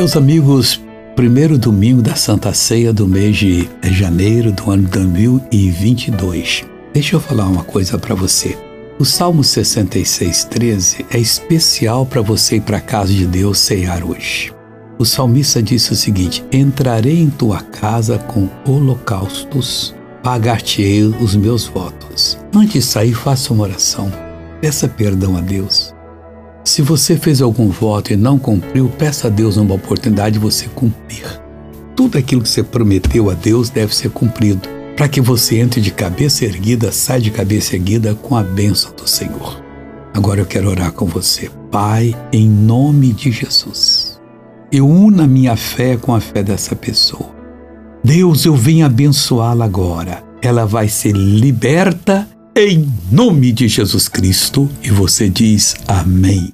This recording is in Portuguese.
Meus amigos, primeiro domingo da Santa Ceia do mês de janeiro do ano 2022. Deixa eu falar uma coisa para você. O Salmo 66, 13 é especial para você ir para a casa de Deus ceiar hoje. O salmista disse o seguinte: Entrarei em tua casa com holocaustos, pagar-te-ei os meus votos. Antes de sair, faça uma oração. Peça perdão a Deus. Se você fez algum voto e não cumpriu, peça a Deus uma oportunidade de você cumprir. Tudo aquilo que você prometeu a Deus deve ser cumprido, para que você entre de cabeça erguida, saia de cabeça erguida com a bênção do Senhor. Agora eu quero orar com você. Pai, em nome de Jesus, eu uno a minha fé com a fé dessa pessoa. Deus, eu venho abençoá-la agora. Ela vai ser liberta em nome de Jesus Cristo. E você diz amém.